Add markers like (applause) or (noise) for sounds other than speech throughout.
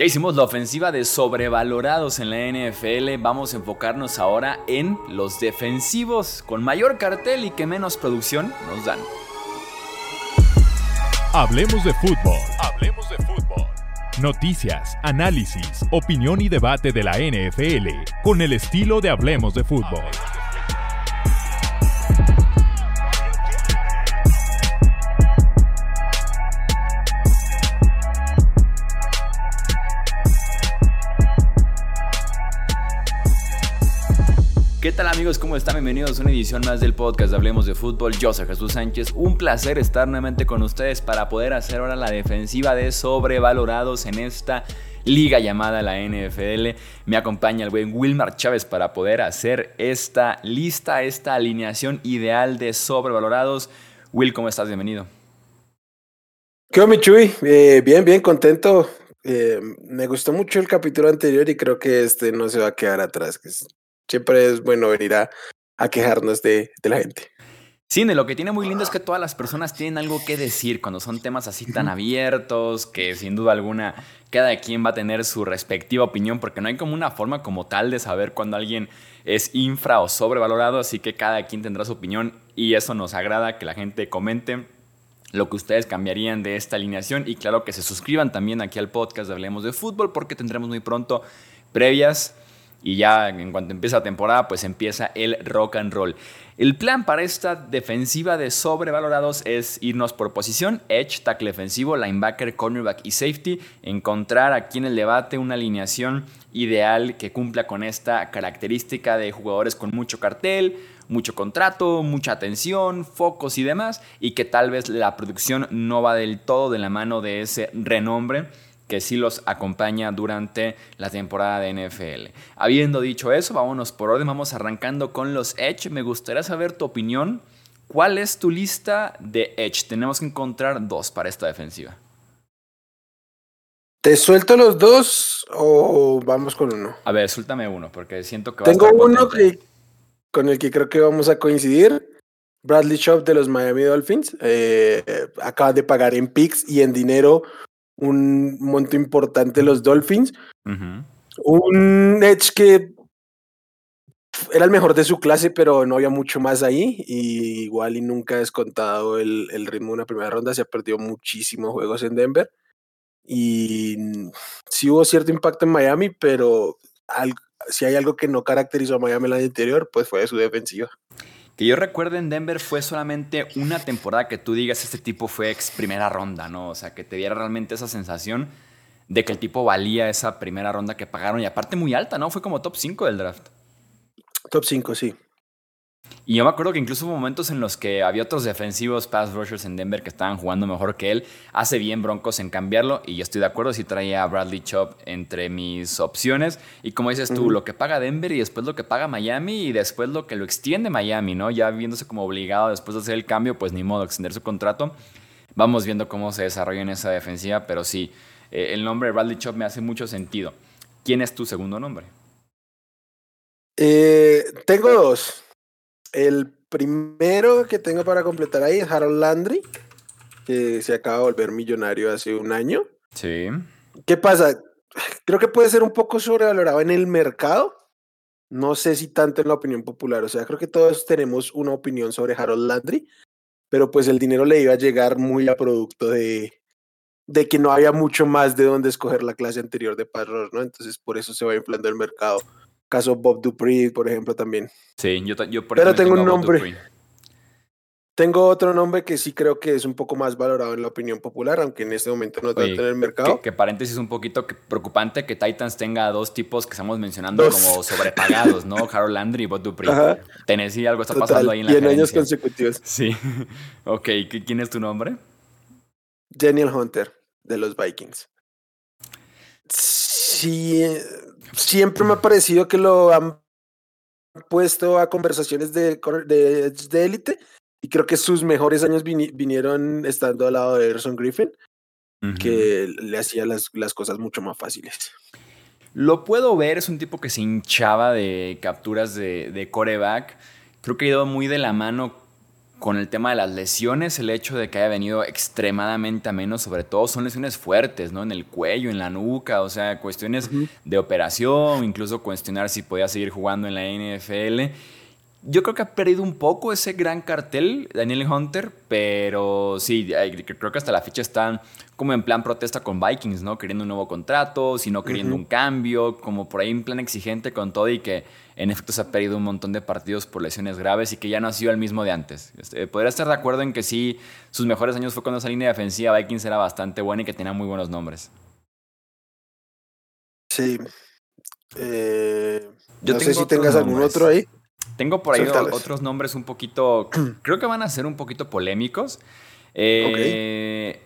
Ya hicimos la ofensiva de sobrevalorados en la NFL, vamos a enfocarnos ahora en los defensivos con mayor cartel y que menos producción nos dan. Hablemos de fútbol. Hablemos de fútbol. Noticias, análisis, opinión y debate de la NFL con el estilo de Hablemos de fútbol. Amigos? ¿Cómo están? Bienvenidos a una edición más del podcast de Hablemos de Fútbol. Yo soy Jesús Sánchez. Un placer estar nuevamente con ustedes para poder hacer ahora la defensiva de sobrevalorados en esta liga llamada la NFL. Me acompaña el buen Wilmar Chávez para poder hacer esta lista, esta alineación ideal de sobrevalorados. Will, ¿cómo estás? Bienvenido. ¿Qué onda, Chuy? Eh, bien, bien, contento. Eh, me gustó mucho el capítulo anterior y creo que este no se va a quedar atrás. Siempre es bueno venir a, quejarnos de, la gente. Sí, lo que tiene muy lindo es que todas las personas tienen algo que decir cuando son temas así tan abiertos, que sin duda alguna cada quien va a tener su respectiva opinión, porque no hay como una forma como tal de saber cuando alguien es infra o sobrevalorado, así que cada quien tendrá su opinión y eso nos agrada que la gente comente lo que ustedes cambiarían de esta alineación y claro que se suscriban también aquí al podcast de Hablemos de Fútbol porque tendremos muy pronto previas y ya en cuanto empieza la temporada, pues empieza el rock and roll. El plan para esta defensiva de sobrevalorados es irnos por posición, edge, tackle defensivo, linebacker, cornerback y safety, encontrar aquí en el debate una alineación ideal que cumpla con esta característica de jugadores con mucho cartel, mucho contrato, mucha atención, focos y demás, y que tal vez la producción no va del todo de la mano de ese renombre que sí los acompaña durante la temporada de NFL. Habiendo dicho eso, vámonos por orden, vamos arrancando con los Edge. Me gustaría saber tu opinión. ¿Cuál es tu lista de Edge? Tenemos que encontrar dos para esta defensiva. ¿Te suelto los dos o vamos con uno? A ver, suéltame uno, porque siento que va Tengo a estar uno que, con el que creo que vamos a coincidir. Bradley Shop de los Miami Dolphins eh, acaba de pagar en picks y en dinero un monto importante los Dolphins. Un Edge que era el mejor de su clase, pero no había mucho más ahí. Y igual y nunca ha descontado el, el ritmo de una primera ronda. Se ha perdido muchísimos juegos en Denver. Y sí hubo cierto impacto en Miami, pero si hay algo que no caracterizó a Miami el año anterior, pues fue su defensiva. Que yo recuerdo en Denver fue solamente una temporada que tú digas este tipo fue ex primera ronda, ¿no? O sea, que te diera realmente esa sensación de que el tipo valía esa primera ronda que pagaron y aparte muy alta, ¿no? Fue como top 5 del draft. Top 5, sí. Y yo me acuerdo que incluso hubo momentos en los que había otros defensivos pass rushers en Denver que estaban jugando mejor que él. Hace bien Broncos en cambiarlo y yo estoy de acuerdo si traía a Bradley Chop entre mis opciones. Y como dices tú, lo que paga Denver y después lo que paga Miami y después lo que lo extiende Miami, ¿no? Ya viéndose como obligado después de hacer el cambio, pues ni modo, extender su contrato. Vamos viendo cómo se desarrolla en esa defensiva, pero sí, eh, el nombre de Bradley Chop me hace mucho sentido. ¿Quién es tu segundo nombre? Eh, tengo dos. El primero que tengo para completar ahí es Harold Landry, que se acaba de volver millonario hace un año. Sí. ¿Qué pasa? Creo que puede ser un poco sobrevalorado en el mercado. No sé si tanto en la opinión popular. O sea, creo que todos tenemos una opinión sobre Harold Landry, pero pues el dinero le iba a llegar muy a producto de, de que no había mucho más de dónde escoger la clase anterior de Parros, ¿no? Entonces por eso se va inflando el mercado. Caso Bob Dupree, por ejemplo, también. Sí, yo, yo por Pero tengo un nombre. Tengo otro nombre que sí creo que es un poco más valorado en la opinión popular, aunque en este momento no está en el mercado. Que, paréntesis un poquito preocupante que Titans tenga dos tipos que estamos mencionando como sobrepagados, ¿no? Harold Landry y Bob Dupree. Tennessee, algo está pasando ahí en la Y en años consecutivos. Sí. (laughs) ok, ¿quién es tu nombre? Daniel Hunter, de los Vikings. Sí, siempre me ha parecido que lo han puesto a conversaciones de, de, élite y creo que sus mejores años vinieron estando al lado de Erson Griffin, que le hacía las, las cosas mucho más fáciles. Lo puedo ver, es un tipo que se hinchaba de capturas de, de coreback. Creo que ha ido muy de la mano con el tema de las lesiones, el hecho de que haya venido extremadamente a menos, sobre todo son lesiones fuertes, ¿no? En el cuello, en la nuca, o sea, cuestiones de operación, incluso cuestionar si podía seguir jugando en la NFL. Yo creo que ha perdido un poco ese gran cartel, Daniel Hunter, pero sí, creo que hasta la fecha están como en plan protesta con Vikings, ¿no? Queriendo un nuevo contrato, si no queriendo un cambio, como por ahí en plan exigente con todo y que en efecto se ha perdido un montón de partidos por lesiones graves y que ya no ha sido el mismo de antes. Este, podría estar de acuerdo en que sí, sus mejores años fue cuando esa línea defensiva Vikings era bastante buena y que tenía muy buenos nombres. Sí. Eh, Yo no sé si tengas algún otro ahí. Tengo por ahí otros nombres un poquito, (clears throat) creo que van a ser un poquito polémicos. Eh,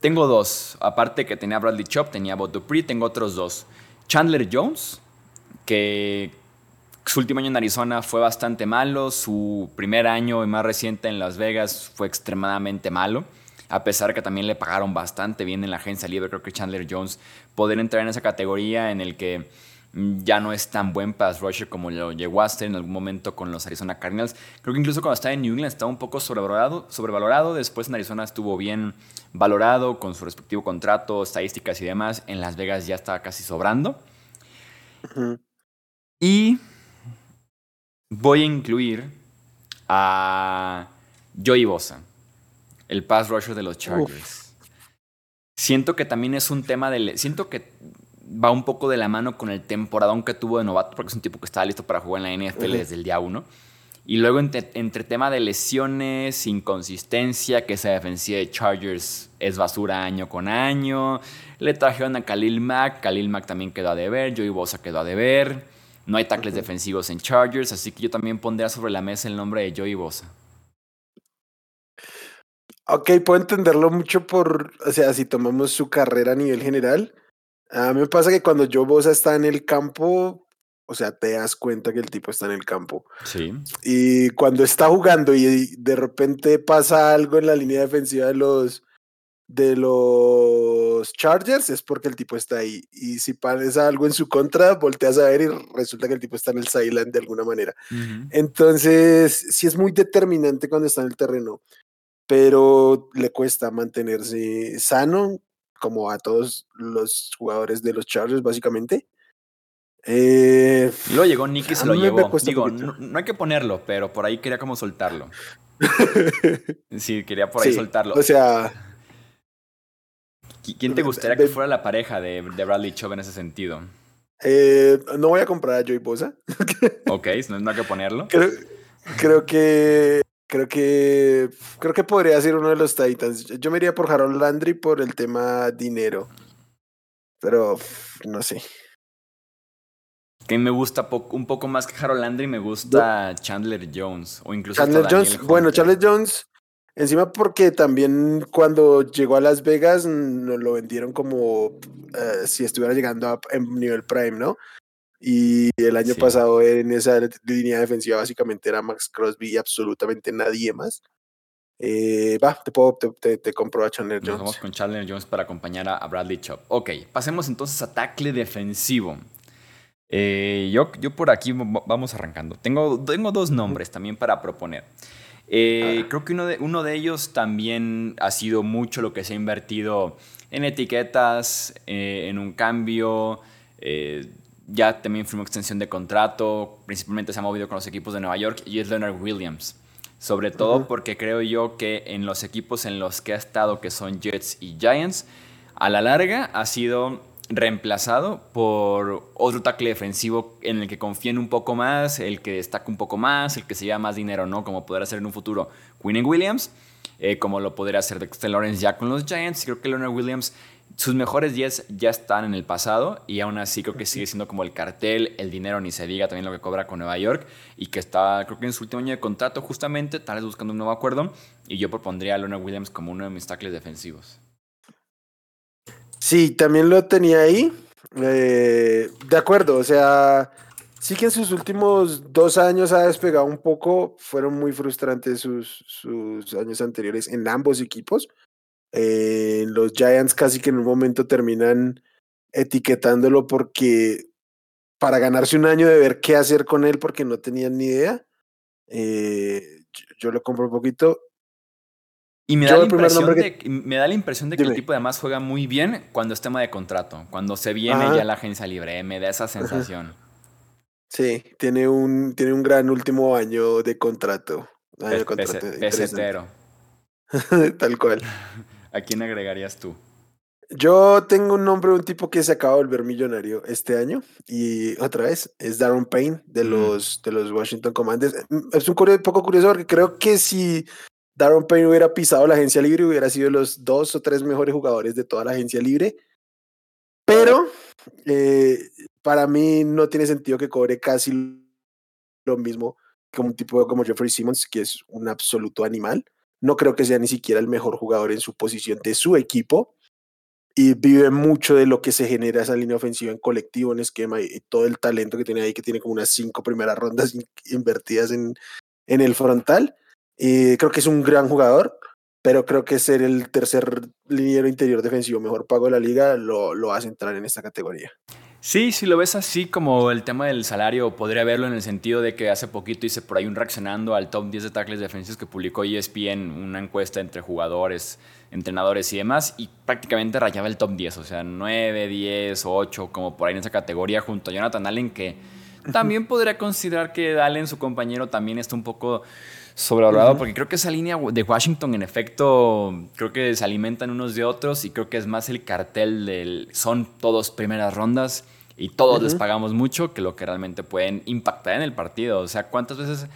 tengo dos, aparte que tenía Bradley Chop, tenía Bob Dupree, tengo otros dos. Chandler Jones, que su último año en Arizona fue bastante malo, su primer año y más reciente en Las Vegas fue extremadamente malo, a pesar que también le pagaron bastante bien en la agencia libre, creo que Chandler Jones poder entrar en esa categoría en el que ya no es tan buen pass rusher como lo llegó a ser en algún momento con los Arizona Cardinals. Creo que incluso cuando estaba en New England estaba un poco sobrevalorado, sobrevalorado. después en Arizona estuvo bien valorado con su respectivo contrato, estadísticas y demás. En Las Vegas ya estaba casi sobrando. Y voy a incluir a Joey Bosa, el pass rusher de los Chargers. Siento que también es un tema de... Siento que va un poco de la mano con el temporadón que tuvo de novato, porque es un tipo que estaba listo para jugar en la NFL desde el día uno. Y luego entre, tema de lesiones, inconsistencia, que esa defensiva de Chargers es basura año con año. Le trajeron a Khalil Mack, Khalil Mack también quedó a deber, Joey Bosa quedó a deber. No hay tackles defensivos en Chargers, así que yo también pondría sobre la mesa el nombre de Joey Bosa. Ok, puedo entenderlo mucho por, o sea, si tomamos su carrera a nivel general. A mí me pasa que cuando Joe Bosa está en el campo, o sea, te das cuenta que el tipo está en el campo. Sí. Y cuando está jugando y de repente pasa algo en la línea defensiva de los, de los Chargers es porque el tipo está ahí. Y si pasa algo en su contra, volteas a ver y resulta que el tipo está en el sideline de alguna manera. Entonces, sí es muy determinante cuando está en el terreno, pero le cuesta mantenerse sano, como a todos los jugadores de los Chargers, básicamente. Eh, Luego llegó Nick y se lo llevó. Digo, no, hay que ponerlo, pero por ahí quería como soltarlo. (laughs) sí, quería por ahí soltarlo. O sea, ¿Quién te gustaría que fuera la pareja de, Bradley Chubb en ese sentido? Eh, no voy a comprar a Joey Bosa. (laughs) ok, no, hay que ponerlo. Creo, que creo que creo que podría ser uno de los Titans. Yo me iría por Harold Landry por el tema dinero. Pero no sé. Que me gusta un poco más que Harold Landry, me gusta Chandler Jones. O incluso Chandler Jones. Bueno, Chandler Jones Encima porque también cuando llegó a Las Vegas nos lo vendieron como eh, si estuviera llegando a en nivel prime, ¿no? Y el año pasado en esa línea defensiva básicamente era Max Crosby y absolutamente nadie más. Eh, va, te, puedo, te, te, compro a Chandler Jones. vamos con Chandler Jones para acompañar a, Bradley Chop. Ok, pasemos entonces a tackle defensivo. Eh, yo, yo por aquí vamos arrancando. Tengo, tengo dos nombres también para proponer. Eh, creo que uno de, uno de ellos también ha sido mucho lo que se ha invertido en etiquetas, eh, en un cambio. Ya también firmó extensión de contrato, principalmente se ha movido con los equipos de Nueva York y es Leonard Williams. Sobre todo porque creo yo que en los equipos en los que ha estado, que son Jets y Giants, a la larga ha sido reemplazado por otro tackle defensivo en el que confíen un poco más, el que destaca un poco más, el que se lleva más dinero, ¿no? Como podrá ser en un futuro Quinn Williams, eh, como lo podría hacer Dexter Lawrence ya con los Giants. Creo que Leonard Williams, sus mejores días ya están en el pasado y aún así creo que sigue siendo como el cartel, el dinero ni se diga también lo que cobra con Nueva York y que está, creo que en su último año de contrato justamente, tal vez buscando un nuevo acuerdo y yo propondría a Leonard Williams como uno de mis tackles defensivos. Sí, también lo tenía ahí. Eh, de acuerdo, o sea, sí que en sus últimos dos años ha despegado un poco. Fueron muy frustrantes sus, sus años anteriores en ambos equipos. Eh, los Giants casi que en un momento terminan etiquetándolo porque para ganarse un año de ver qué hacer con él porque no tenían ni idea. Eh, yo lo compro un poquito. Y me da, la impresión de, me da la impresión de que el tipo además juega muy bien cuando es tema de contrato. Cuando se viene ya la agencia libre, me da esa sensación. Sí, tiene un, tiene un gran último año de contrato. Año pesetero. (laughs) Tal cual. (laughs) ¿A quién agregarías tú? Yo tengo un nombre de un tipo que se acaba de volver millonario este año y otra vez es Darren Payne de mm. los, de los Washington Commanders. Es un poco curioso porque creo que si Darren Payne hubiera pisado la agencia libre hubiera sido los dos o tres mejores jugadores de toda la agencia libre. Pero eh, para mí no tiene sentido que cobre casi lo mismo que un tipo como Jeffrey Simmons, que es un absoluto animal. No creo que sea ni siquiera el mejor jugador en su posición de su equipo y vive mucho de lo que se genera esa línea ofensiva en colectivo, en esquema y, todo el talento que tiene ahí, que tiene como unas cinco primeras rondas invertidas en, en el frontal. Y creo que es un gran jugador, pero creo que ser el tercer liniero interior defensivo mejor pago de la liga lo, lo hace entrar en esta categoría. Sí, si lo ves así como el tema del salario, podría verlo en el sentido de que hace poquito hice por ahí un reaccionando al top 10 de tackles defensivos que publicó ESPN, una encuesta entre jugadores entrenadores y demás, y prácticamente rayaba el top 10, o sea, 9, 10, 8, como por ahí en esa categoría, junto a Jonathan Allen, que también podría considerar que Allen, su compañero, también está un poco sobrevalorado, porque creo que esa línea de Washington, en efecto, creo que se alimentan unos de otros, y creo que es más el cartel del son todos primeras rondas. Y todos les pagamos mucho que lo que realmente pueden impactar en el partido. O sea, ¿cuántas veces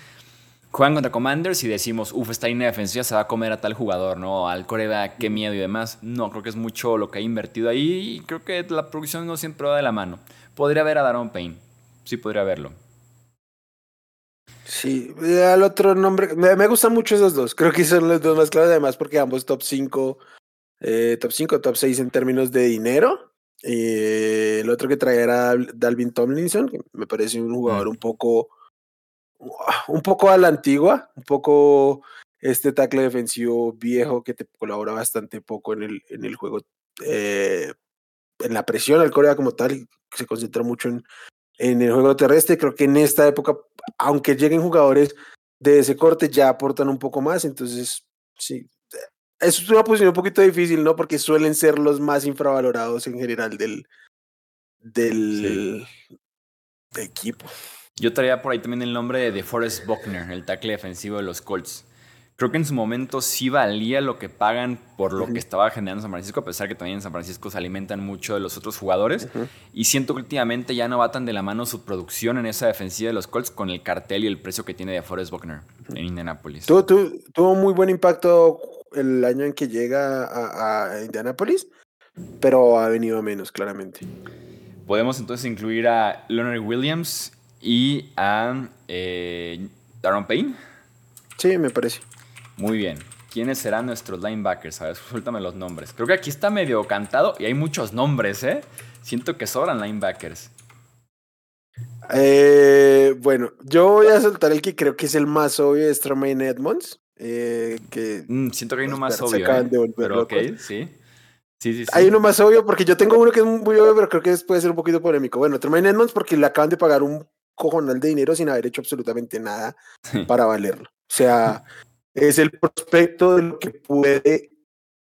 juegan contra Commanders y decimos, uff, esta línea defensiva se va a comer a tal jugador, ¿no? Al coreback, qué miedo y demás. No, creo que es mucho lo que ha invertido ahí y creo que la producción no siempre va de la mano. Podría ver a Daron Payne, sí podría verlo. Sí, al otro nombre, me, gustan mucho esos dos, creo que son los dos más claros, además porque ambos top 5, eh, top 5, top 6 en términos de dinero. Y el otro que traía era Dalvin Tomlinson, que me parece un jugador un poco un poco a la antigua, un poco este tackle defensivo viejo que te colabora bastante poco en el, en el juego, eh, en la presión al Corea como tal, se concentra mucho en, en el juego terrestre. Creo que en esta época, aunque lleguen jugadores de ese corte, ya aportan un poco más, entonces sí. Es una posición un poquito difícil, ¿no? Porque suelen ser los más infravalorados en general del, del, equipo. Yo traía por ahí también el nombre de Forrest Buckner, el tackle defensivo de los Colts. Creo que en su momento sí valía lo que pagan por lo que estaba generando San Francisco, a pesar que también en San Francisco se alimentan mucho de los otros jugadores. Y siento que últimamente ya no va tan de la mano su producción en esa defensiva de los Colts con el cartel y el precio que tiene de Forrest Buckner en Indianapolis. tuvo muy buen impacto el año en que llega a, a Indianapolis, pero ha venido a menos, claramente. Podemos entonces incluir a Leonard Williams y a eh, Daron Payne. Sí, me parece. Muy bien. ¿Quiénes serán nuestros linebackers? A ver, (laughs) suéltame los nombres. Creo que aquí está medio cantado y hay muchos nombres, ¿eh? Siento que sobran linebackers. Eh, bueno, yo voy a soltar el que creo que es el más obvio, es Tremaine Edmonds. Eh, que mm, siento que hay uno más obvio. ¿eh? pero ok, sí. Sí, sí, sí. Hay uno más obvio porque yo tengo uno que es muy obvio, pero creo que puede ser un poquito polémico. Bueno, Tremaine Edmonds porque le acaban de pagar un cojonal de dinero sin haber hecho absolutamente nada para valerlo. O sea, es el prospecto de lo que puede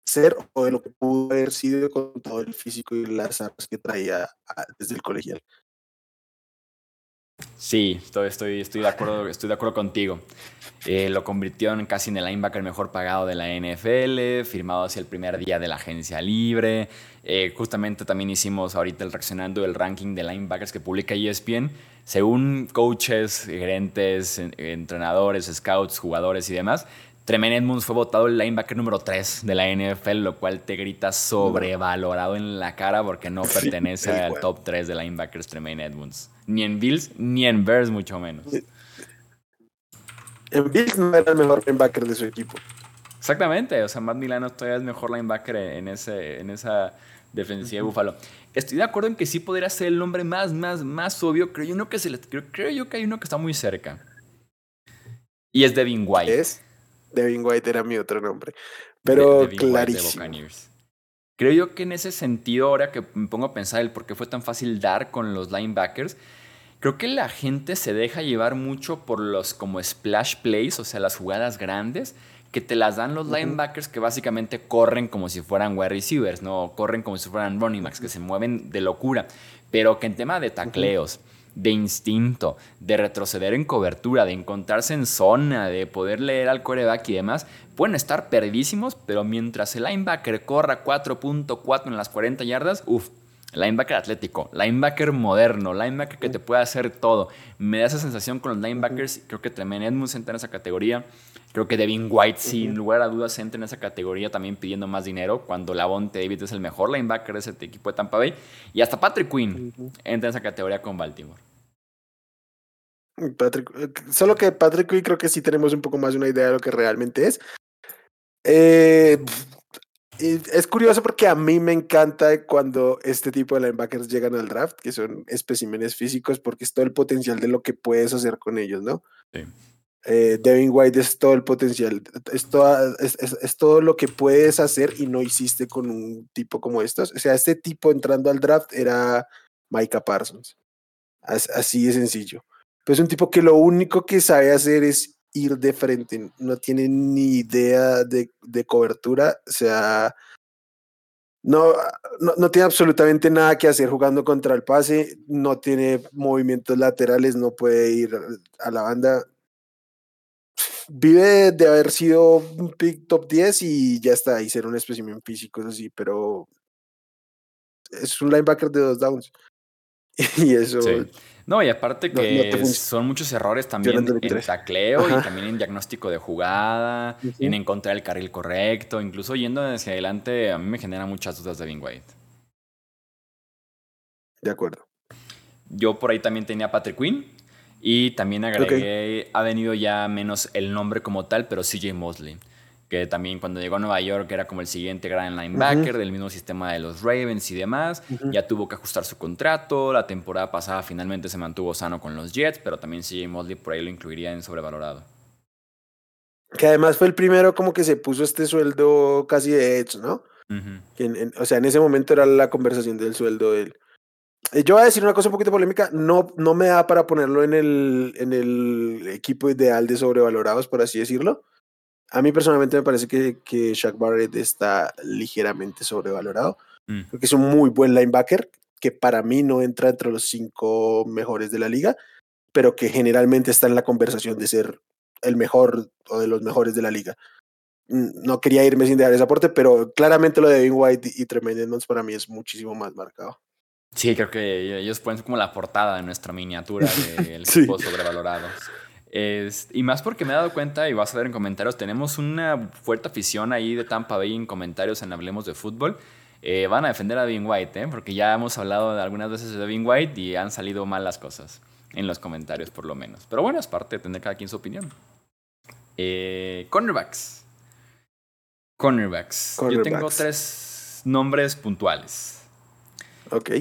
ser o de lo que pudo haber sido con todo el físico y las armas que traía ah, desde el colegial. Sí, estoy, estoy, estoy, de, acuerdo, (laughs) estoy de acuerdo contigo. Eh, lo convirtió en casi en el linebacker mejor pagado de la NFL, firmado hacia el primer día de la agencia libre. Eh, justamente también hicimos ahorita el reaccionando el ranking de linebackers que publica ESPN. Según coaches, gerentes, entrenadores, scouts, jugadores y demás, Tremaine Edmonds fue votado el linebacker número 3 de la NFL, lo cual te grita sobrevalorado en la cara porque no (laughs) pertenece al top 3 de linebackers Tremaine Edmonds. Ni en Bills, ni en Bears, mucho menos. En Bills no era el mejor linebacker de su equipo. Exactamente, o sea, Matt Milano todavía es mejor linebacker en, ese, en esa defensiva de Buffalo. Estoy de acuerdo en que sí podría ser el nombre más, más, más obvio. Creo yo, que se le, creo, yo que hay uno que está muy cerca. Y es Devin White. ¿Es? Devin White era mi otro nombre. Pero clarísimo. Creo yo que en ese sentido, ahora que me pongo a pensar el por qué fue tan fácil dar con los linebackers, Creo que la gente se deja llevar mucho por los como splash plays, o sea, las jugadas grandes, que te las dan los linebackers que básicamente corren como si fueran wide receivers, ¿no? Corren como si fueran running backs, que se mueven de locura. Pero que en tema de tacleos, de instinto, de retroceder en cobertura, de encontrarse en zona, de poder leer al coreback y demás, pueden estar perdidísimos, pero mientras el linebacker corra 4.4 en las 40 yardas, uff, Linebacker atlético, linebacker moderno, linebacker que te puede hacer todo. Me da esa sensación con los linebackers. Creo que también Edmunds entra en esa categoría. Creo que Devin White, sin lugar a dudas, entra en esa categoría también pidiendo más dinero. Cuando Lavonte David es el mejor linebacker de ese equipo de Tampa Bay. Y hasta Patrick Quinn entra en esa categoría con Baltimore. Patrick, eh, solo que Patrick Quinn creo que sí tenemos un poco más una idea de lo que realmente es. Eh, es curioso porque a mí me encanta cuando este tipo de linebackers llegan al draft, que son especímenes físicos, porque es todo el potencial de lo que puedes hacer con ellos, ¿no? Sí. Eh, Devin White es todo el potencial, es, es, todo lo que puedes hacer y no hiciste con un tipo como estos. O sea, este tipo entrando al draft era Micah Parsons. así de sencillo. Pues un tipo que lo único que sabe hacer es ir de frente, no tiene ni idea de, de cobertura, o sea, no, no, tiene absolutamente nada que hacer jugando contra el pase, no tiene movimientos laterales, no puede ir a la banda. Vive de haber sido un pick top 10 y ya está, y ser un espécimen físico, eso sí, pero es un linebacker de dos downs. (laughs) y eso. No, y aparte que son muchos errores también en tacleo y también en diagnóstico de jugada, en encontrar el carril correcto, incluso yendo hacia adelante, a mí me genera muchas dudas de Vin White. De acuerdo. Yo por ahí también tenía a Patrick Quinn y también agregué, ha venido ya menos el nombre como tal, pero CJ Mosley que también cuando llegó a Nueva York era como el siguiente gran linebacker del mismo sistema de los Ravens y demás. Ya tuvo que ajustar su contrato. La temporada pasada finalmente se mantuvo sano con los Jets, pero también CJ Mosley por ahí lo incluiría en sobrevalorado. Que además fue el primero como que se puso este sueldo casi de hecho, ¿no? o sea, en ese momento era la conversación del sueldo de él. Eh, yo voy a decir una cosa un poquito polémica, no, no me da para ponerlo en el, en el equipo ideal de sobrevalorados, por así decirlo. A mí personalmente me parece que, que Shaq Barrett está ligeramente sobrevalorado. Mm. Creo que es un muy buen linebacker, que para mí no entra entre los cinco mejores de la liga, pero que generalmente está en la conversación de ser el mejor o de los mejores de la liga. Mm, no quería irme sin dejar ese aporte, pero claramente lo de Devin White y Tremendous para mí es muchísimo más marcado. Sí, creo que ellos pueden ser como la portada de nuestra miniatura (laughs) del sí. equipo sobrevalorados y más porque me he dado cuenta, y vas a ver en comentarios, tenemos una fuerte afición ahí de Tampa Bay en comentarios en Hablemos de Fútbol. Eh, van a defender a Devin White, ¿eh? porque ya hemos hablado algunas veces de Devin White y han salido mal las cosas. En los comentarios, por lo menos. Pero bueno, es parte de tener cada quien su opinión. Eh, cornerbacks. cornerbacks. Yo tengo tres nombres puntuales.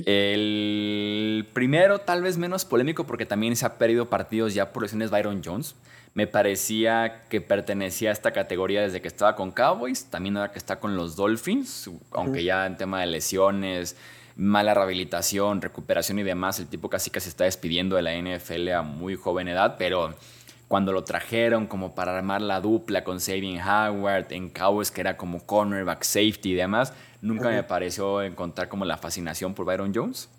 El primero, tal vez menos polémico, porque también se ha perdido partidos ya por lesiones Byron Jones. Me parecía que pertenecía a esta categoría desde que estaba con Cowboys, también ahora que está con los Dolphins, aunque ya en tema de lesiones, mala rehabilitación, recuperación y demás, el tipo casi casi está despidiendo de la NFL a muy joven edad, pero cuando lo trajeron como para armar la dupla con Saving Howard en Cowboys, que era como cornerback safety y demás, Nunca me pareció encontrar como la fascinación por Byron Jones.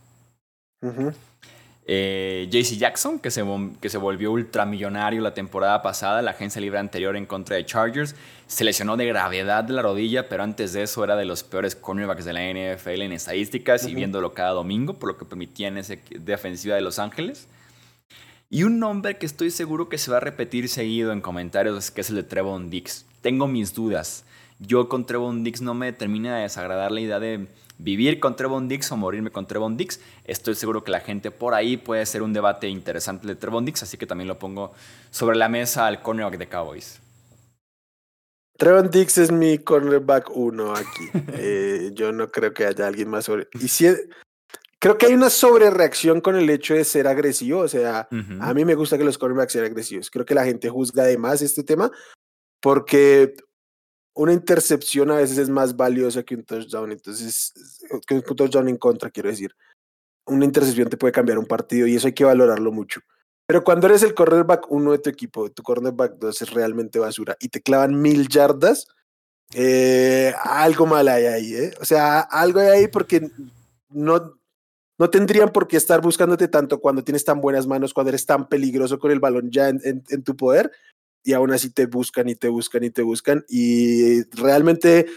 Eh, JC Jackson, que se, que se volvió ultramillonario la temporada pasada, la agencia libre anterior en contra de Chargers, se lesionó de gravedad de la rodilla, pero antes de eso era de los peores cornerbacks de la NFL en estadísticas y viéndolo cada domingo, por lo que permitía en esa defensiva de Los Ángeles. Y un nombre que estoy seguro que se va a repetir seguido en comentarios, que es el de Trevon Dix. Tengo mis dudas yo con Trevon Dix no me termina de desagradar la idea de vivir con Trevon Dix o morirme con Trevon Dix. Estoy seguro que la gente por ahí puede ser un debate interesante de Trevon Dix, así que también lo pongo sobre la mesa al cornerback de Cowboys. Trevon Dix es mi cornerback uno aquí. (laughs) Eh, yo no creo que haya alguien más sobre. Y si creo que hay una sobrereacción con el hecho de ser agresivo. O sea, a mí me gusta que los cornerbacks sean agresivos. Creo que la gente juzga de más este tema porque una intercepción a veces es más valiosa que un touchdown, entonces, que un touchdown en contra, quiero decir. una intercepción te puede cambiar un partido y eso hay que valorarlo mucho. Pero cuando eres el cornerback uno de tu equipo, tu cornerback dos es realmente basura y te clavan mil yardas, eh, algo mal hay ahí, ¿eh? O sea, algo hay ahí porque no, no tendrían por qué estar buscándote tanto cuando tienes tan buenas manos, cuando eres tan peligroso con el balón ya en, tu poder, y aún así te buscan y te buscan y te buscan. Y realmente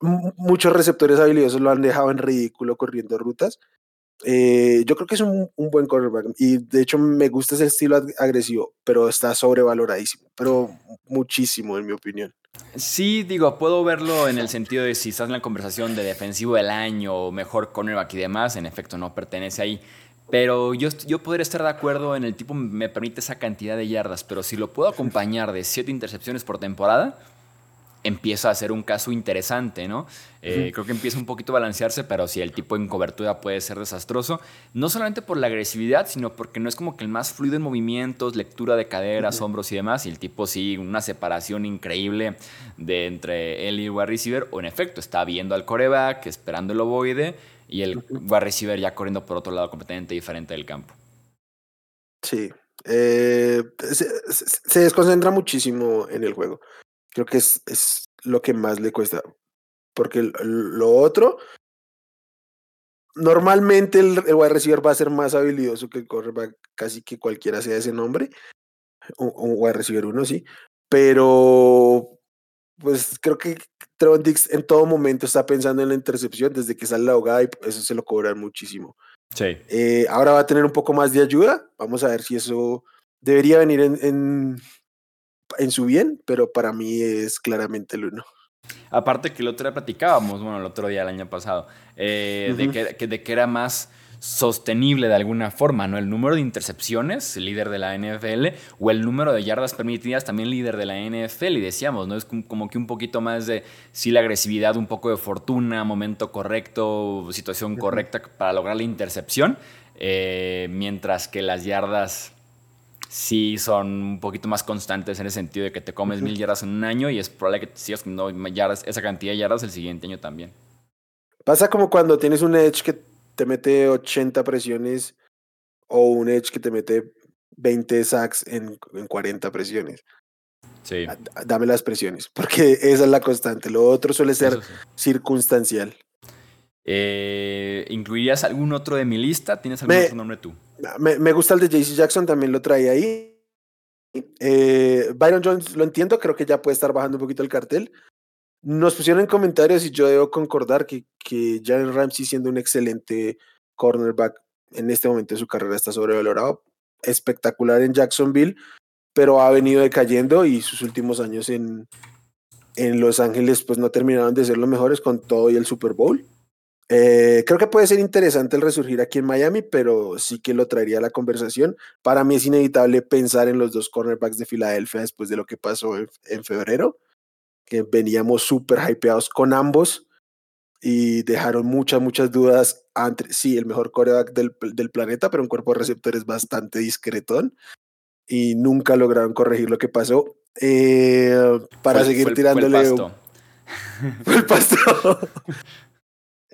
muchos receptores habilidosos lo han dejado en ridículo corriendo rutas. Eh, yo creo que es un, un, buen cornerback y de hecho me gusta ese estilo agresivo, pero está sobrevaloradísimo, pero muchísimo en mi opinión. Sí, digo, puedo verlo en el sentido de si estás en la conversación de defensivo del año o mejor cornerback y demás, en efecto no pertenece ahí. Pero yo, yo podría estar de acuerdo en el tipo me permite esa cantidad de yardas, pero si lo puedo acompañar de siete intercepciones por temporada, empieza a ser un caso interesante, ¿no? Eh, creo que empieza un poquito a balancearse, pero si el tipo en cobertura puede ser desastroso, no solamente por la agresividad, sino porque no es como que el más fluido en movimientos, lectura de caderas, hombros y demás, y el tipo sí, una separación increíble de entre él y el wide receiver, o en efecto está viendo al coreback, esperando el ovoide, y el wide receiver ya corriendo por otro lado completamente diferente del campo. Sí, eh, se desconcentra muchísimo en el juego. Creo que es, es lo que más le cuesta. Porque lo otro, normalmente el, el wide receiver va a ser más habilidoso que el cornerback, casi que cualquiera sea ese nombre. Un, un wide receiver uno, sí. Pero, pues creo que Trevon Dix en todo momento está pensando en la intercepción desde que sale la jugada y eso se lo cobran muchísimo. Sí. Eh, ahora va a tener un poco más de ayuda. Vamos a ver si eso debería venir en, en en su bien, pero para mí es claramente el uno. Aparte que el otro día platicábamos, bueno, el otro día, el año pasado, eh, de, que, de que era más sostenible de alguna forma, ¿no? El número de intercepciones, líder de la NFL, o el número de yardas permitidas, también líder de la NFL, y decíamos, ¿no? Es como que un poquito más de, sí, la agresividad, un poco de fortuna, momento correcto, situación correcta para lograr la intercepción, eh, mientras que las yardas sí son un poquito más constantes en el sentido de que te comes mil yardas en un año y es probable que te sigas comiendo yardas, esa cantidad de yardas el siguiente año también. Pasa como cuando tienes un edge que te mete 80 presiones o un edge que te mete 20 sacks en, en 40 presiones. Sí. Dame las presiones, (laughs) porque esa es la constante. Lo otro suele ser circunstancial. Eh, ¿Incluirías algún otro de mi lista? ¿Tienes algún otro nombre tú? Me, gusta el de JC Jackson, también lo trae ahí. Eh, Byron Jones lo entiendo, creo que ya puede estar bajando un poquito el cartel. Nos pusieron en comentarios y yo debo concordar que, que Jalen Ramsey siendo un excelente cornerback en este momento de su carrera está sobrevalorado. Espectacular en Jacksonville, pero ha venido decayendo y sus últimos años en, en Los Ángeles pues no terminaron de ser los mejores con todo y el Super Bowl. Eh, creo que puede ser interesante el resurgir aquí en Miami, pero sí que lo traería a la conversación. Para mí es inevitable pensar en los dos cornerbacks de Filadelfia después de lo que pasó en, en febrero, que veníamos súper hypeados con ambos y dejaron muchas, muchas dudas entre, sí, el mejor coreback del, del planeta, pero un cuerpo de receptores bastante discretón y nunca lograron corregir lo que pasó. Eh, para fue, seguir fue, tirándole... Fue el pasto. Fue el pasto.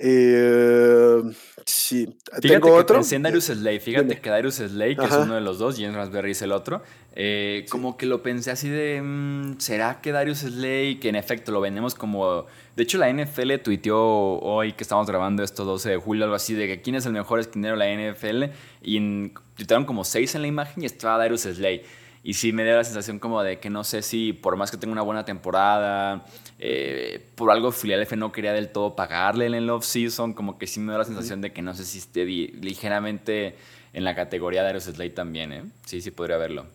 Eh, sí, fíjate tengo que otro. Pensé en Darius Slay. Fíjate Dime. que Darius Slay, que Ajá. es uno de los dos, James Raspberry es el otro. Eh, Sí. Como que lo pensé así de. mm, ¿Será que Darius Slay, que en efecto lo vendemos como. De hecho, la NFL tuiteó hoy que estamos grabando esto 12 de julio, algo así, de que quién es el mejor esquinero de la NFL. Y en, tuitearon como seis en la imagen y estaba Darius Slay. Y sí me dio la sensación como de que no sé si por más que tenga una buena temporada, eh, por algo Philadelphia no quería del todo pagarle en el off-season, como que sí me dio la sensación de que no sé si esté ligeramente en la categoría de Slay también, ¿eh? Sí, sí podría verlo.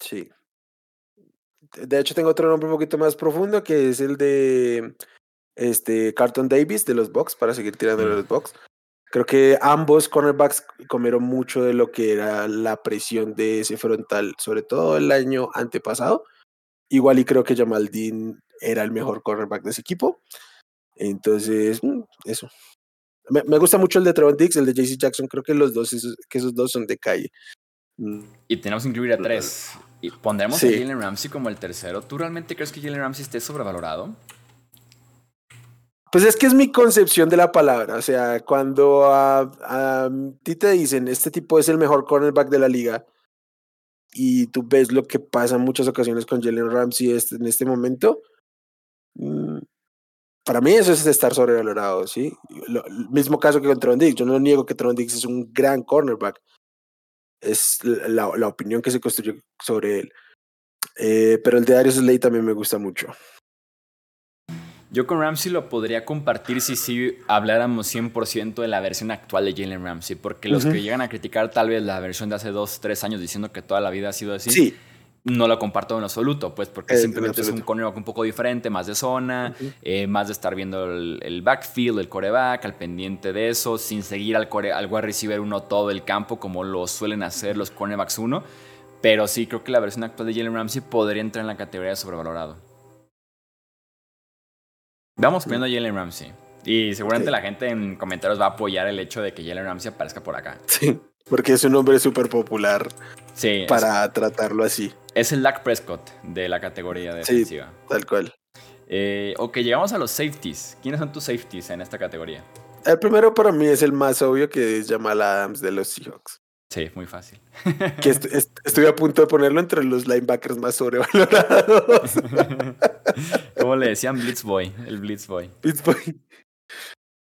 Sí. De hecho, tengo otro nombre un poquito más profundo que es el de este Carlton Davis de los Bucks, para seguir tirando de los Bucks. Creo que ambos cornerbacks comieron mucho de lo que era la presión de ese frontal, sobre todo el año antepasado. Igual y creo que Jamal Dean era el mejor cornerback de ese equipo. Entonces, mm, eso. Me, me gusta mucho el de Trevon Diggs, el de JC Jackson. Creo que los dos, esos, que esos dos son de calle. Mm, Y tenemos que incluir a tres. Y pondremos Sí. a Jalen Ramsey como el tercero. ¿Tú realmente crees que Jalen Ramsey esté sobrevalorado? Pues es que es mi concepción de la palabra. O sea, cuando a, a ti te dicen este tipo es el mejor cornerback de la liga y tú ves lo que pasa en muchas ocasiones con Jalen Ramsey este, en este momento, mm, para mí eso es estar sobrevalorado, ¿sí? Lo, el mismo caso que con Tron Yo no niego que Tron es un gran cornerback. Es la, la opinión que se construyó sobre él. Eh, pero el de Darius Slay también me gusta mucho. Yo con Ramsey lo podría compartir si sí habláramos 100% de la versión actual de Jalen Ramsey, porque los que llegan a criticar tal vez la versión de hace dos, tres años diciendo que toda la vida ha sido así, no lo comparto en absoluto, pues porque eh, simplemente es un cornerback un poco diferente, más de zona, eh, más de estar viendo el, backfield, el coreback, al pendiente de eso, sin seguir al, core, al wide receiver uno todo el campo como lo suelen hacer los cornerbacks uno. Pero sí creo que la versión actual de Jalen Ramsey podría entrar en la categoría de sobrevalorado. Vamos poniendo a Jalen Ramsey. Y seguramente la gente en comentarios va a apoyar el hecho de que Jalen Ramsey aparezca por acá. Sí, porque es un hombre súper popular sí, para tratarlo así. Es el Dak Prescott de la categoría defensiva. Sí, tal cual. Eh, ok, llegamos a los safeties. ¿Quiénes son tus safeties en esta categoría? El primero para mí es el más obvio, que es Jamal Adams de los Seahawks. Sí, muy fácil. Que estoy a punto de ponerlo entre los linebackers más sobrevalorados. (laughs) ¿Cómo le decían Blitzboy? El Blitzboy. Blitzboy.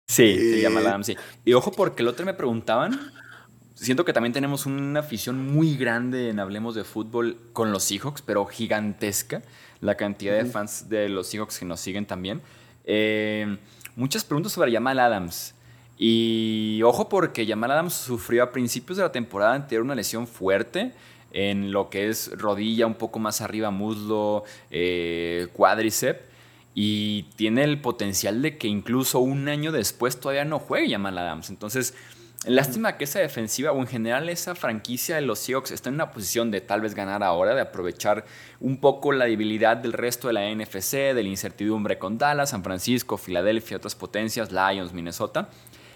Sí, se llama Adam, sí. Y ojo, porque el otro me preguntaban. Siento que también tenemos una afición muy grande en Hablemos de Fútbol con los Seahawks, pero gigantesca. La cantidad de fans de los Seahawks que nos siguen también. Eh, muchas preguntas sobre Jamal Adams. Y ojo porque Jamal Adams sufrió a principios de la temporada anterior una lesión fuerte en lo que es rodilla, un poco más arriba, muslo, eh, cuádriceps. Y tiene el potencial de que incluso un año después todavía no juegue Jamal Adams. Entonces, lástima que esa defensiva o en general esa franquicia de los Seahawks está en una posición de tal vez ganar ahora, de aprovechar un poco la debilidad del resto de la NFC, de la incertidumbre con Dallas, San Francisco, Filadelfia, otras potencias, Lions, Minnesota.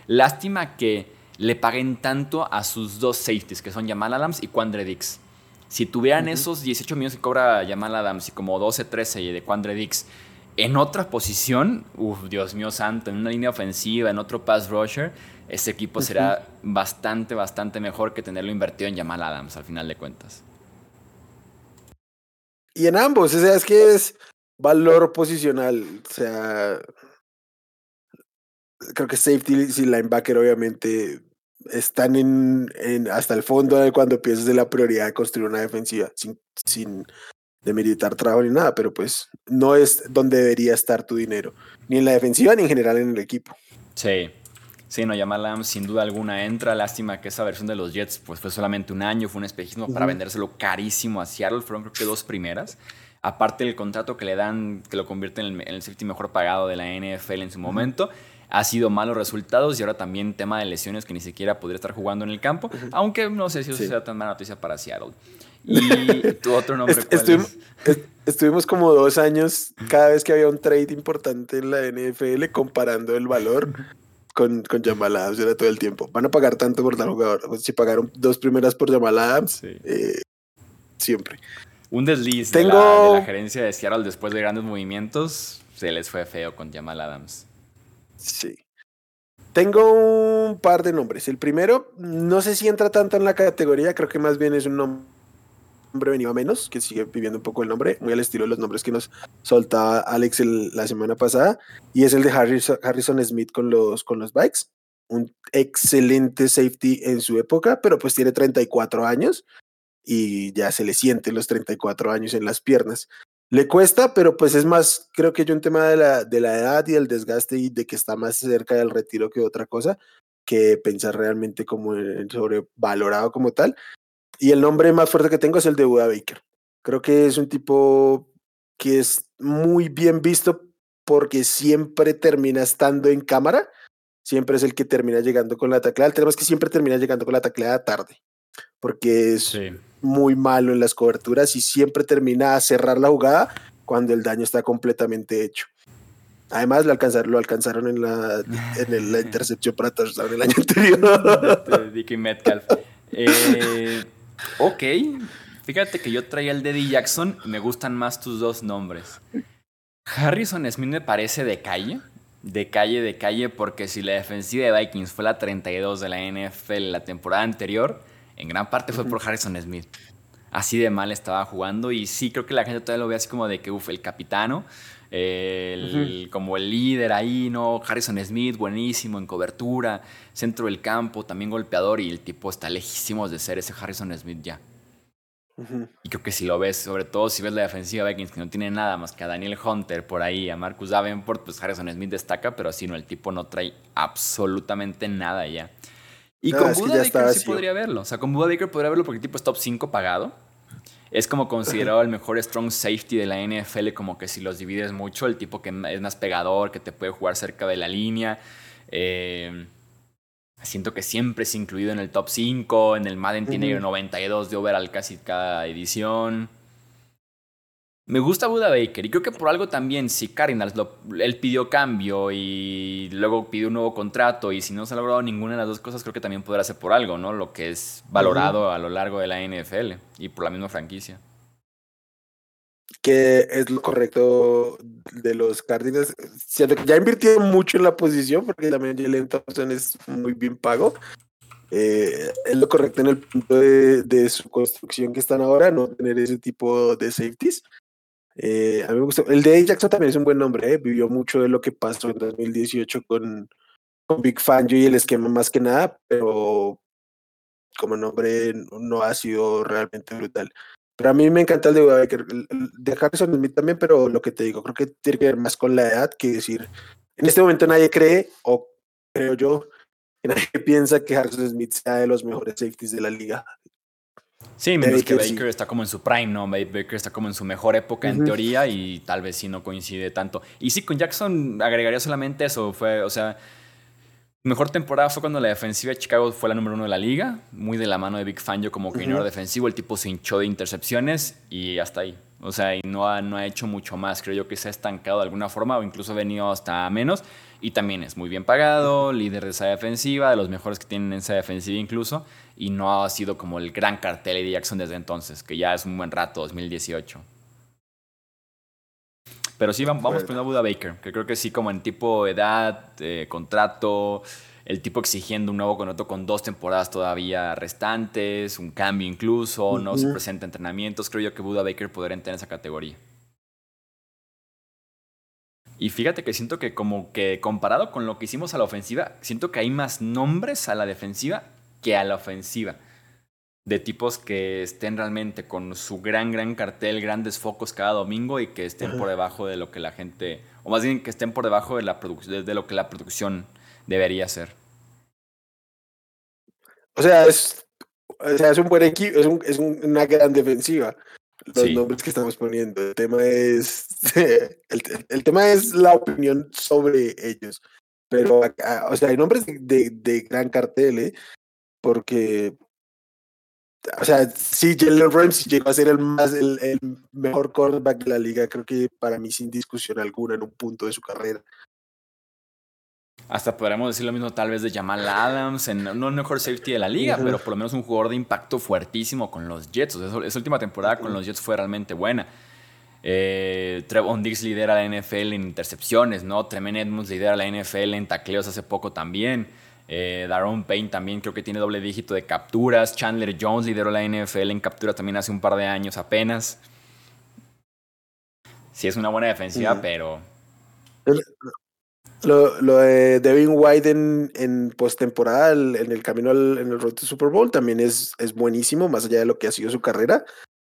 Lástima que le paguen tanto a sus dos safeties, que son Jamal Adams y Quandre Dix. Si tuvieran esos 18 millones que cobra Jamal Adams y como 12, 13 de Quandre Dix en otra posición, uff, Dios mío santo, en una línea ofensiva, en otro pass rusher, ese equipo será bastante, bastante mejor que tenerlo invertido en Jamal Adams al final de cuentas. Y en ambos, o sea, es que es valor posicional, o sea, creo que safety y linebacker obviamente están en, en hasta el fondo cuando piensas de la prioridad de construir una defensiva sin, sin demeritar trabajo ni nada, pero pues no es donde debería estar tu dinero, ni en la defensiva ni en general en el equipo. Sí. Sí, no, Yamalam sin duda alguna entra. Lástima que esa versión de los Jets pues fue solamente un año, fue un espejismo para vendérselo carísimo a Seattle. Fueron creo que dos primeras. Aparte del contrato que le dan, que lo convierte en el, en el safety mejor pagado de la NFL en su momento ha sido malos resultados y ahora también tema de lesiones que ni siquiera podría estar jugando en el campo, aunque no sé si eso sea tan mala noticia para Seattle. (laughs) Y tu otro nombre, estuvimos, estuvimos como dos años cada vez que había un trade importante en la NFL comparando el valor con, con Jamal Adams, era todo el tiempo. Van a pagar tanto por tal jugador. si pagaron dos primeras por Jamal Adams, eh, siempre. Un desliz de, la, de la gerencia de Seattle después de grandes movimientos, se les fue feo con Jamal Adams. Sí. Tengo un par de nombres. El primero, no sé si entra tanto en la categoría, creo que más bien es un nombre venido a menos, que sigue viviendo un poco el nombre, muy al estilo de los nombres que nos soltaba Alex la semana pasada, y es el de Harrison, Smith con los, con los bikes. Un excelente safety en su época, pero pues tiene 34 años y ya se le sienten los 34 años en las piernas. Le cuesta, pero pues es más, creo que yo un tema de la, de la edad y el desgaste y de que está más cerca del retiro que otra cosa, que pensar realmente como sobrevalorado como tal. Y el nombre más fuerte que tengo es el de Buda Baker. Creo que es un tipo que es muy bien visto porque siempre termina estando en cámara, siempre es el que termina llegando con la tacleada. El tema es que siempre termina llegando con la tacleada tarde, porque es muy malo en las coberturas y siempre termina a cerrar la jugada cuando el daño está completamente hecho. Además, lo alcanzaron, lo alcanzaron en la, (laughs) en la intercepción para touchdown el año anterior. Dicky Metcalf. Eh, ok. Fíjate que yo traía el de D. Jackson y me gustan más tus dos nombres. Harrison Smith me parece de calle. de calle de calle porque si la defensiva de Vikings fue la 32 de la NFL la temporada anterior, en gran parte fue por Harrison Smith. Así de mal estaba jugando y sí creo que la gente todavía lo ve así como de que, uff, el capitano, como el líder ahí, ¿no? Harrison Smith, buenísimo en cobertura, centro del campo, también golpeador y el tipo está lejísimo de ser ese Harrison Smith ya. Y creo que si lo ves, sobre todo si ves la defensiva Vikings, que no tiene nada más que a Daniel Hunter por ahí, a Marcus Davenport, pues Harrison Smith destaca, pero así no, el tipo no trae absolutamente nada ya. Y con Buda Baker sí podría verlo. O sea, con Buda Baker podría verlo porque el tipo es top 5 pagado. Es como considerado el mejor strong safety de la NFL, como que si los divides mucho, el tipo que es más pegador, que te puede jugar cerca de la línea. Eh, Siento que siempre es incluido en el top 5. En el Madden tiene 92 de overall casi cada edición. Me gusta Buda Baker y creo que por algo también, si Cardinals él pidió cambio y luego pidió un nuevo contrato y si no se ha logrado ninguna de las dos cosas, creo que también podrá ser por algo, ¿no? Lo que es valorado a lo largo de la NFL y por la misma franquicia que es lo correcto de los Cardinals. Ya invirtieron mucho en la posición porque también Jalen Thompson es muy bien pago. Eh, es lo correcto en el punto de, su construcción que están ahora, no tener ese tipo de safeties. Eh, a mí me gusta. El de Jackson también es un buen nombre, eh. vivió mucho de lo que pasó en 2018 con, con Big Fangio y el esquema más que nada, pero como nombre no ha sido realmente brutal. Pero a mí me encanta el de Baker, de Harrison Smith también, pero lo que te digo, creo que tiene que ver más con la edad que decir, en este momento nadie cree, o creo yo, que nadie (laughs) piensa que Harrison Smith sea de los mejores safeties de la liga. Sí, menos que Baker está como en su prime, ¿no? Baker está como en su mejor época en teoría y tal vez sí no coincide tanto. Y sí, con Jackson agregaría solamente eso, fue, o sea, Mejor temporada fue cuando la defensiva de Chicago fue la número uno de la liga, muy de la mano de Big Fangio como coordinador defensivo. El tipo se hinchó de intercepciones y hasta ahí. O sea, y no ha, no ha hecho mucho más. Creo yo que se ha estancado de alguna forma o incluso ha venido hasta menos. Y también es muy bien pagado, líder de esa defensiva, de los mejores que tienen en esa defensiva incluso. Y no ha sido como el gran cartel de Jackson desde entonces, que ya es un buen rato, 2018. Pero sí, vamos con Buda Baker, que creo que sí, como en tipo edad, eh, contrato, el tipo exigiendo un nuevo contrato con dos temporadas todavía restantes, un cambio incluso, no se presenta entrenamientos. Creo yo que Buda Baker podría entrar en esa categoría. Y fíjate que siento que como que comparado con lo que hicimos a la ofensiva, siento que hay más nombres a la defensiva que a la ofensiva de tipos que estén realmente con su gran, gran cartel, grandes focos cada domingo y que estén por debajo de lo que la gente, o más bien que estén por debajo de, la de lo que la producción debería ser. O sea, es, o sea, es un buen equipo, es, un, es una gran defensiva. Los nombres que estamos poniendo. El tema es. (laughs) el, el, tema es la opinión sobre ellos. Pero, o sea, hay nombres de, de gran cartel, ¿eh? Porque o sea, sí, Jalen Ramsey llegó a ser el más el, el, mejor quarterback de la liga, creo que para mí sin discusión alguna en un punto de su carrera. Hasta podríamos decir lo mismo tal vez de Jamal Adams, en, no el mejor safety de la liga, pero por lo menos un jugador de impacto fuertísimo con los Jets. O sea, esa última temporada con los Jets fue realmente buena. Eh, Trevon Diggs lidera la NFL en intercepciones, ¿no? Tremaine Edmonds lidera la NFL en tacleos hace poco también. Eh, Daron Payne también creo que tiene doble dígito de capturas. Chandler Jones lideró la NFL en captura también hace un par de años apenas. Sí, es una buena defensiva, pero. Lo, lo, de Devin White en, en postemporada, en el camino al, en el road to Super Bowl, también es, es buenísimo, más allá de lo que ha sido su carrera.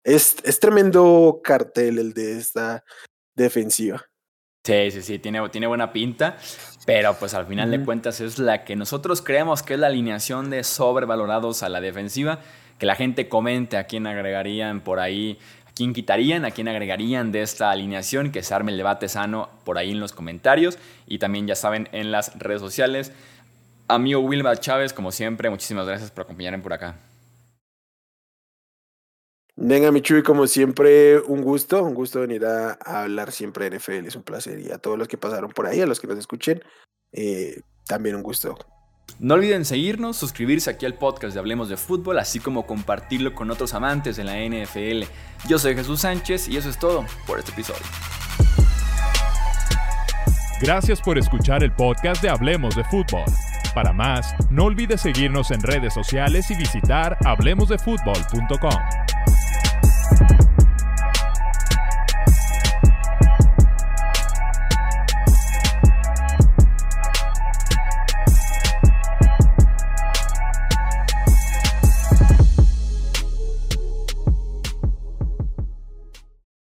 Es, es tremendo cartel el de esta defensiva. Sí, sí, sí, tiene, tiene buena pinta. Pero pues al final de cuentas es la que nosotros creemos que es la alineación de sobrevalorados a la defensiva. Que la gente comente a quién agregarían por ahí, quién quitarían, a quién agregarían de esta alineación, que se arme el debate sano por ahí en los comentarios. Y también ya saben en las redes sociales. Amigo Wilma Chávez, como siempre, muchísimas gracias por acompañarme por acá. Venga, Michuy, como siempre, un gusto, un gusto venir a, hablar siempre de NFL, es un placer. Y a todos los que pasaron por ahí, a los que nos escuchen, eh, también un gusto. No olviden seguirnos, suscribirse aquí al podcast de Hablemos de Fútbol, así como compartirlo con otros amantes de la NFL. Yo soy Jesús Sánchez y eso es todo por este episodio. Gracias por escuchar el podcast de Hablemos de Fútbol. Para más, no olvides seguirnos en redes sociales y visitar hablemosdefutbol.com.